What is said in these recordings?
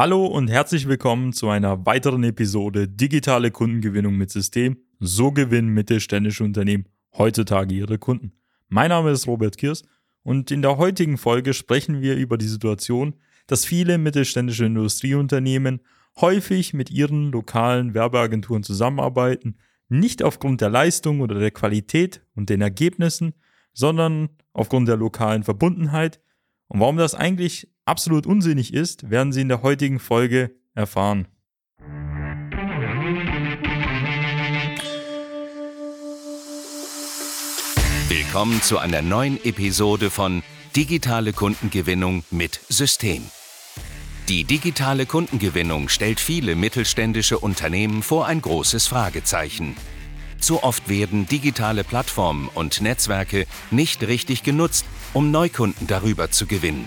Hallo und herzlich willkommen zu einer weiteren Episode Digitale Kundengewinnung mit System. So gewinnen mittelständische Unternehmen heutzutage ihre Kunden. Mein Name ist Robert Kirs und in der heutigen Folge sprechen wir über die Situation, dass viele mittelständische Industrieunternehmen häufig mit ihren lokalen Werbeagenturen zusammenarbeiten, nicht aufgrund der Leistung oder der Qualität und den Ergebnissen, sondern aufgrund der lokalen Verbundenheit. Und warum das eigentlich absolut unsinnig ist, werden Sie in der heutigen Folge erfahren. Willkommen zu einer neuen Episode von Digitale Kundengewinnung mit System. Die digitale Kundengewinnung stellt viele mittelständische Unternehmen vor ein großes Fragezeichen. Zu oft werden digitale Plattformen und Netzwerke nicht richtig genutzt, um Neukunden darüber zu gewinnen.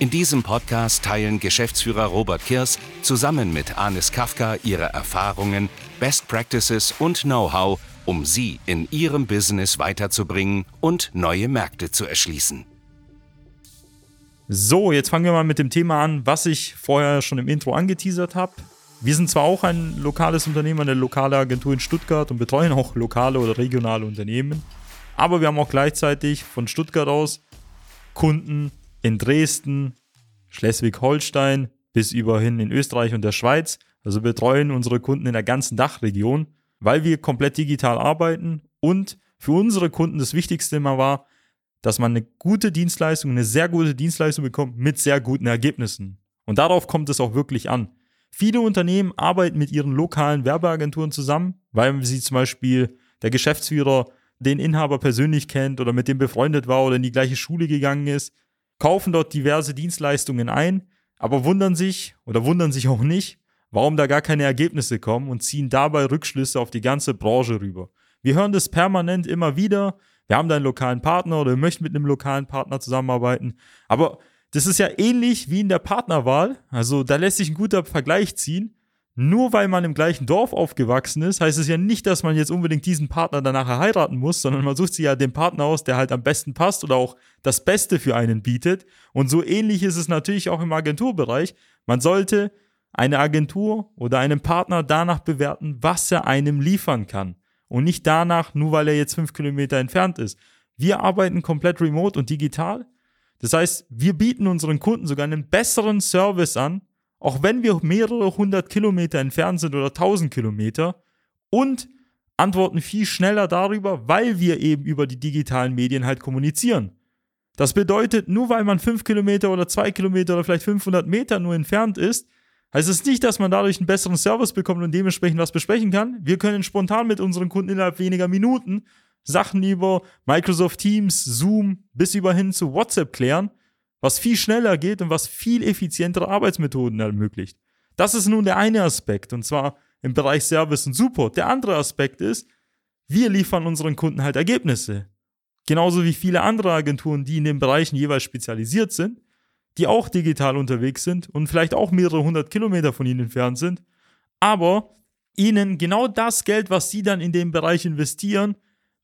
In diesem Podcast teilen Geschäftsführer Robert Kirs zusammen mit Anis Kafka ihre Erfahrungen, Best Practices und Know-how, um sie in ihrem Business weiterzubringen und neue Märkte zu erschließen. So, jetzt fangen wir mal mit dem Thema an, was ich vorher schon im Intro angeteasert habe. Wir sind zwar auch ein lokales Unternehmen, eine lokale Agentur in Stuttgart und betreuen auch lokale oder regionale Unternehmen, aber wir haben auch gleichzeitig von Stuttgart aus Kunden in Dresden, Schleswig-Holstein bis überhin in Österreich und der Schweiz. Also betreuen unsere Kunden in der ganzen Dachregion, weil wir komplett digital arbeiten und für unsere Kunden das Wichtigste immer war, dass man eine gute Dienstleistung, eine sehr gute Dienstleistung bekommt mit sehr guten Ergebnissen. Und darauf kommt es auch wirklich an. Viele Unternehmen arbeiten mit ihren lokalen Werbeagenturen zusammen, weil sie zum Beispiel der Geschäftsführer den Inhaber persönlich kennt oder mit dem befreundet war oder in die gleiche Schule gegangen ist kaufen dort diverse Dienstleistungen ein, aber wundern sich oder wundern sich auch nicht, warum da gar keine Ergebnisse kommen und ziehen dabei Rückschlüsse auf die ganze Branche rüber. Wir hören das permanent immer wieder. Wir haben da einen lokalen Partner oder wir möchten mit einem lokalen Partner zusammenarbeiten. Aber das ist ja ähnlich wie in der Partnerwahl. Also da lässt sich ein guter Vergleich ziehen nur weil man im gleichen Dorf aufgewachsen ist, heißt es ja nicht, dass man jetzt unbedingt diesen Partner danach heiraten muss, sondern man sucht sich ja den Partner aus, der halt am besten passt oder auch das Beste für einen bietet. Und so ähnlich ist es natürlich auch im Agenturbereich. Man sollte eine Agentur oder einen Partner danach bewerten, was er einem liefern kann. Und nicht danach, nur weil er jetzt fünf Kilometer entfernt ist. Wir arbeiten komplett remote und digital. Das heißt, wir bieten unseren Kunden sogar einen besseren Service an, auch wenn wir mehrere hundert Kilometer entfernt sind oder tausend Kilometer und antworten viel schneller darüber, weil wir eben über die digitalen Medien halt kommunizieren. Das bedeutet, nur weil man fünf Kilometer oder zwei Kilometer oder vielleicht 500 Meter nur entfernt ist, heißt es nicht, dass man dadurch einen besseren Service bekommt und dementsprechend was besprechen kann. Wir können spontan mit unseren Kunden innerhalb weniger Minuten Sachen über Microsoft Teams, Zoom bis über hin zu WhatsApp klären was viel schneller geht und was viel effizientere Arbeitsmethoden ermöglicht. Das ist nun der eine Aspekt, und zwar im Bereich Service und Support. Der andere Aspekt ist, wir liefern unseren Kunden halt Ergebnisse. Genauso wie viele andere Agenturen, die in den Bereichen jeweils spezialisiert sind, die auch digital unterwegs sind und vielleicht auch mehrere hundert Kilometer von ihnen entfernt sind, aber ihnen genau das Geld, was sie dann in dem Bereich investieren,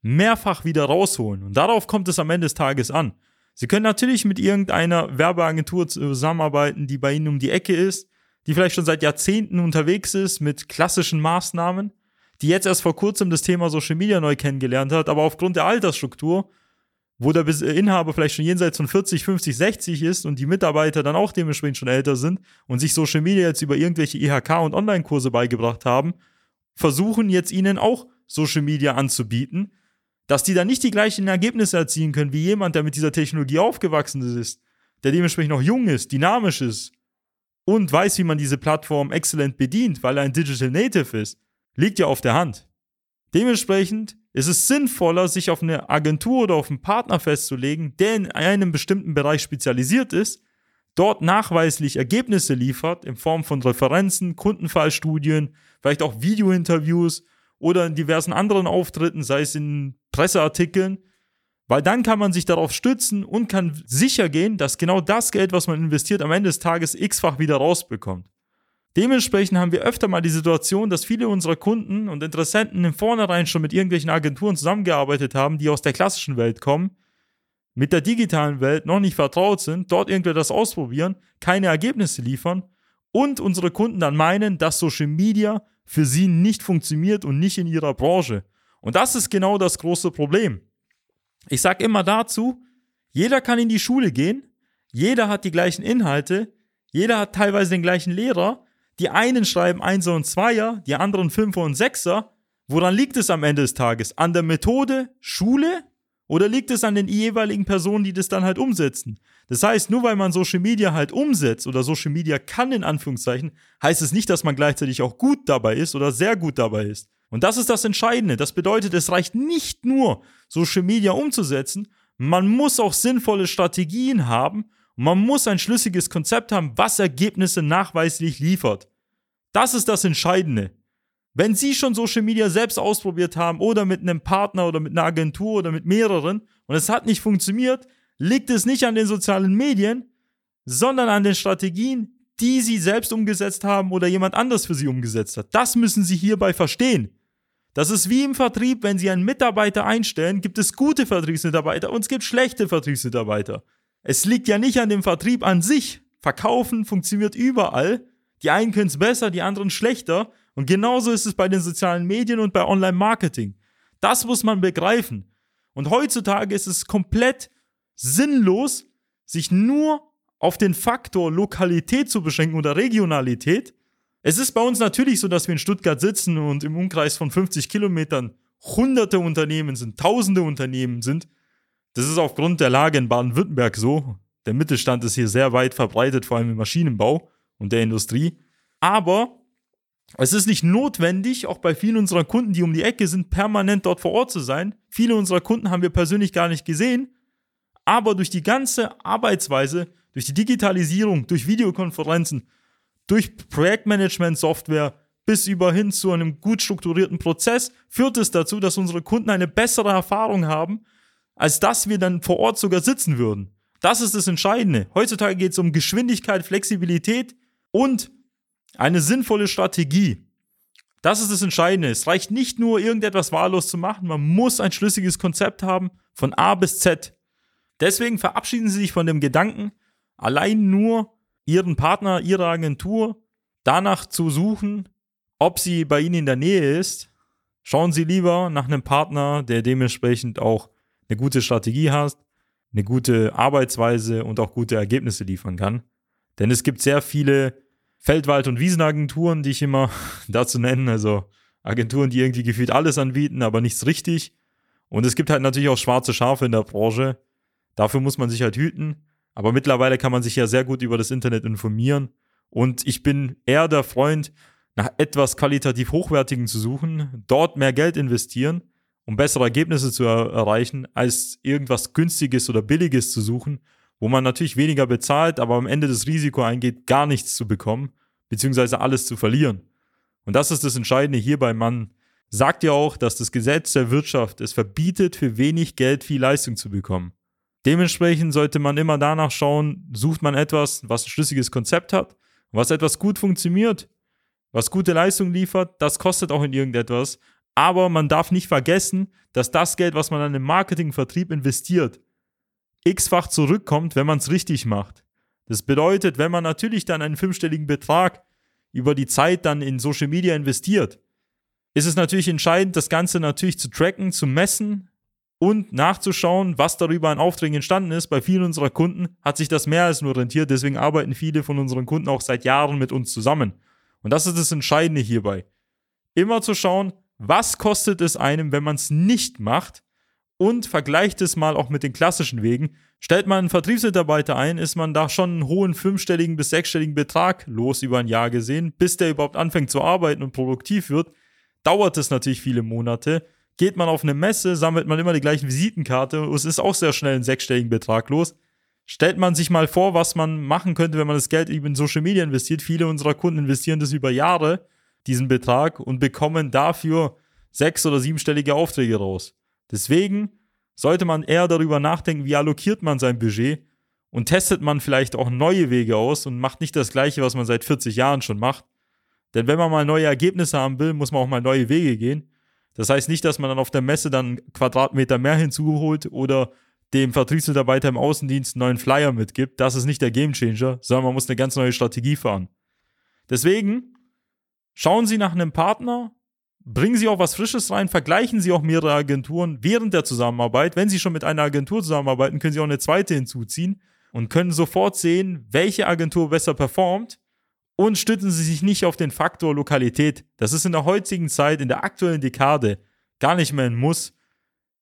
mehrfach wieder rausholen. Und darauf kommt es am Ende des Tages an. Sie können natürlich mit irgendeiner Werbeagentur zusammenarbeiten, die bei Ihnen um die Ecke ist, die vielleicht schon seit Jahrzehnten unterwegs ist mit klassischen Maßnahmen, die jetzt erst vor kurzem das Thema Social Media neu kennengelernt hat, aber aufgrund der Altersstruktur, wo der Inhaber vielleicht schon jenseits von 40, 50, 60 ist und die Mitarbeiter dann auch dementsprechend schon älter sind und sich Social Media jetzt über irgendwelche IHK und Online-Kurse beigebracht haben, versuchen jetzt ihnen auch Social Media anzubieten, dass die dann nicht die gleichen Ergebnisse erzielen können wie jemand, der mit dieser Technologie aufgewachsen ist, der dementsprechend noch jung ist, dynamisch ist und weiß, wie man diese Plattform exzellent bedient, weil er ein Digital Native ist, liegt ja auf der Hand. Dementsprechend ist es sinnvoller, sich auf eine Agentur oder auf einen Partner festzulegen, der in einem bestimmten Bereich spezialisiert ist, dort nachweislich Ergebnisse liefert in Form von Referenzen, Kundenfallstudien, vielleicht auch Videointerviews oder in diversen anderen Auftritten, sei es in Presseartikeln, weil dann kann man sich darauf stützen und kann sicher gehen, dass genau das Geld, was man investiert, am Ende des Tages x-fach wieder rausbekommt. Dementsprechend haben wir öfter mal die Situation, dass viele unserer Kunden und Interessenten im Vornherein schon mit irgendwelchen Agenturen zusammengearbeitet haben, die aus der klassischen Welt kommen, mit der digitalen Welt noch nicht vertraut sind, dort irgendwie das ausprobieren, keine Ergebnisse liefern und unsere Kunden dann meinen, dass Social Media für sie nicht funktioniert und nicht in ihrer Branche. Und das ist genau das große Problem. Ich sage immer dazu, jeder kann in die Schule gehen, jeder hat die gleichen Inhalte, jeder hat teilweise den gleichen Lehrer, die einen schreiben Einser und Zweier, die anderen Fünfer und Sechser. Woran liegt es am Ende des Tages? An der Methode Schule oder liegt es an den jeweiligen Personen, die das dann halt umsetzen? Das heißt, nur weil man Social Media halt umsetzt oder Social Media kann in Anführungszeichen, heißt es nicht, dass man gleichzeitig auch gut dabei ist oder sehr gut dabei ist. Und das ist das Entscheidende. Das bedeutet, es reicht nicht nur, Social Media umzusetzen, man muss auch sinnvolle Strategien haben und man muss ein schlüssiges Konzept haben, was Ergebnisse nachweislich liefert. Das ist das Entscheidende. Wenn Sie schon Social Media selbst ausprobiert haben oder mit einem Partner oder mit einer Agentur oder mit mehreren und es hat nicht funktioniert, liegt es nicht an den sozialen Medien, sondern an den Strategien, die Sie selbst umgesetzt haben oder jemand anders für Sie umgesetzt hat. Das müssen Sie hierbei verstehen. Das ist wie im Vertrieb, wenn Sie einen Mitarbeiter einstellen, gibt es gute Vertriebsmitarbeiter und es gibt schlechte Vertriebsmitarbeiter. Es liegt ja nicht an dem Vertrieb an sich. Verkaufen funktioniert überall. Die einen können es besser, die anderen schlechter. Und genauso ist es bei den sozialen Medien und bei Online-Marketing. Das muss man begreifen. Und heutzutage ist es komplett sinnlos, sich nur auf den Faktor Lokalität zu beschränken oder Regionalität. Es ist bei uns natürlich so, dass wir in Stuttgart sitzen und im Umkreis von 50 Kilometern hunderte Unternehmen sind, tausende Unternehmen sind. Das ist aufgrund der Lage in Baden-Württemberg so. Der Mittelstand ist hier sehr weit verbreitet, vor allem im Maschinenbau und der Industrie. Aber es ist nicht notwendig, auch bei vielen unserer Kunden, die um die Ecke sind, permanent dort vor Ort zu sein. Viele unserer Kunden haben wir persönlich gar nicht gesehen. Aber durch die ganze Arbeitsweise, durch die Digitalisierung, durch Videokonferenzen, durch Projektmanagement-Software bis über hin zu einem gut strukturierten Prozess führt es dazu, dass unsere Kunden eine bessere Erfahrung haben, als dass wir dann vor Ort sogar sitzen würden. Das ist das Entscheidende. Heutzutage geht es um Geschwindigkeit, Flexibilität und eine sinnvolle Strategie. Das ist das Entscheidende. Es reicht nicht nur, irgendetwas wahllos zu machen. Man muss ein schlüssiges Konzept haben von A bis Z. Deswegen verabschieden Sie sich von dem Gedanken, allein nur Ihren Partner, Ihre Agentur danach zu suchen, ob sie bei Ihnen in der Nähe ist. Schauen Sie lieber nach einem Partner, der dementsprechend auch eine gute Strategie hat, eine gute Arbeitsweise und auch gute Ergebnisse liefern kann. Denn es gibt sehr viele Feldwald- und Wiesenagenturen, die ich immer dazu nenne, also Agenturen, die irgendwie gefühlt alles anbieten, aber nichts richtig. Und es gibt halt natürlich auch schwarze Schafe in der Branche. Dafür muss man sich halt hüten. Aber mittlerweile kann man sich ja sehr gut über das Internet informieren. Und ich bin eher der Freund, nach etwas qualitativ Hochwertigen zu suchen, dort mehr Geld investieren, um bessere Ergebnisse zu er erreichen, als irgendwas Günstiges oder Billiges zu suchen, wo man natürlich weniger bezahlt, aber am Ende das Risiko eingeht, gar nichts zu bekommen, beziehungsweise alles zu verlieren. Und das ist das Entscheidende hierbei. Man sagt ja auch, dass das Gesetz der Wirtschaft es verbietet, für wenig Geld viel Leistung zu bekommen. Dementsprechend sollte man immer danach schauen, sucht man etwas, was ein schlüssiges Konzept hat, was etwas gut funktioniert, was gute Leistung liefert, das kostet auch in irgendetwas. Aber man darf nicht vergessen, dass das Geld, was man an den Marketingvertrieb investiert, x-fach zurückkommt, wenn man es richtig macht. Das bedeutet, wenn man natürlich dann einen fünfstelligen Betrag über die Zeit dann in Social Media investiert, ist es natürlich entscheidend, das Ganze natürlich zu tracken, zu messen, und nachzuschauen, was darüber an Aufträgen entstanden ist. Bei vielen unserer Kunden hat sich das mehr als nur rentiert. Deswegen arbeiten viele von unseren Kunden auch seit Jahren mit uns zusammen. Und das ist das Entscheidende hierbei. Immer zu schauen, was kostet es einem, wenn man es nicht macht und vergleicht es mal auch mit den klassischen Wegen. Stellt man einen Vertriebsmitarbeiter ein, ist man da schon einen hohen fünfstelligen bis sechsstelligen Betrag los über ein Jahr gesehen. Bis der überhaupt anfängt zu arbeiten und produktiv wird, dauert es natürlich viele Monate geht man auf eine Messe, sammelt man immer die gleichen Visitenkarte es ist auch sehr schnell ein sechsstelligen Betrag los. Stellt man sich mal vor, was man machen könnte, wenn man das Geld eben in Social Media investiert. Viele unserer Kunden investieren das über Jahre, diesen Betrag und bekommen dafür sechs- oder siebenstellige Aufträge raus. Deswegen sollte man eher darüber nachdenken, wie allokiert man sein Budget und testet man vielleicht auch neue Wege aus und macht nicht das gleiche, was man seit 40 Jahren schon macht. Denn wenn man mal neue Ergebnisse haben will, muss man auch mal neue Wege gehen. Das heißt nicht, dass man dann auf der Messe dann Quadratmeter mehr hinzuholt oder dem Vertriebsmitarbeiter im Außendienst einen neuen Flyer mitgibt. Das ist nicht der Gamechanger, sondern man muss eine ganz neue Strategie fahren. Deswegen schauen Sie nach einem Partner, bringen Sie auch was Frisches rein, vergleichen Sie auch mehrere Agenturen während der Zusammenarbeit. Wenn Sie schon mit einer Agentur zusammenarbeiten, können Sie auch eine zweite hinzuziehen und können sofort sehen, welche Agentur besser performt und stützen Sie sich nicht auf den Faktor Lokalität. Das ist in der heutigen Zeit, in der aktuellen Dekade gar nicht mehr ein Muss.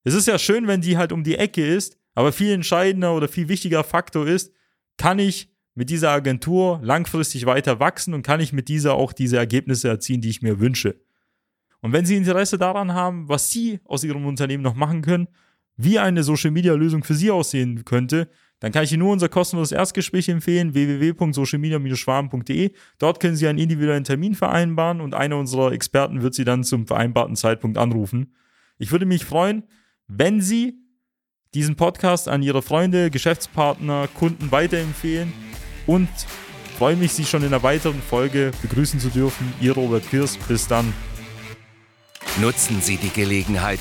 Es ist ja schön, wenn die halt um die Ecke ist, aber viel entscheidender oder viel wichtiger Faktor ist, kann ich mit dieser Agentur langfristig weiter wachsen und kann ich mit dieser auch diese Ergebnisse erzielen, die ich mir wünsche. Und wenn Sie Interesse daran haben, was Sie aus Ihrem Unternehmen noch machen können, wie eine Social-Media-Lösung für Sie aussehen könnte, dann kann ich Ihnen nur unser kostenloses Erstgespräch empfehlen, www.socialmedia-schwaben.de. Dort können Sie einen individuellen Termin vereinbaren und einer unserer Experten wird Sie dann zum vereinbarten Zeitpunkt anrufen. Ich würde mich freuen, wenn Sie diesen Podcast an Ihre Freunde, Geschäftspartner, Kunden weiterempfehlen und freue mich, Sie schon in einer weiteren Folge begrüßen zu dürfen. Ihr Robert Kirs. Bis dann. Nutzen Sie die Gelegenheit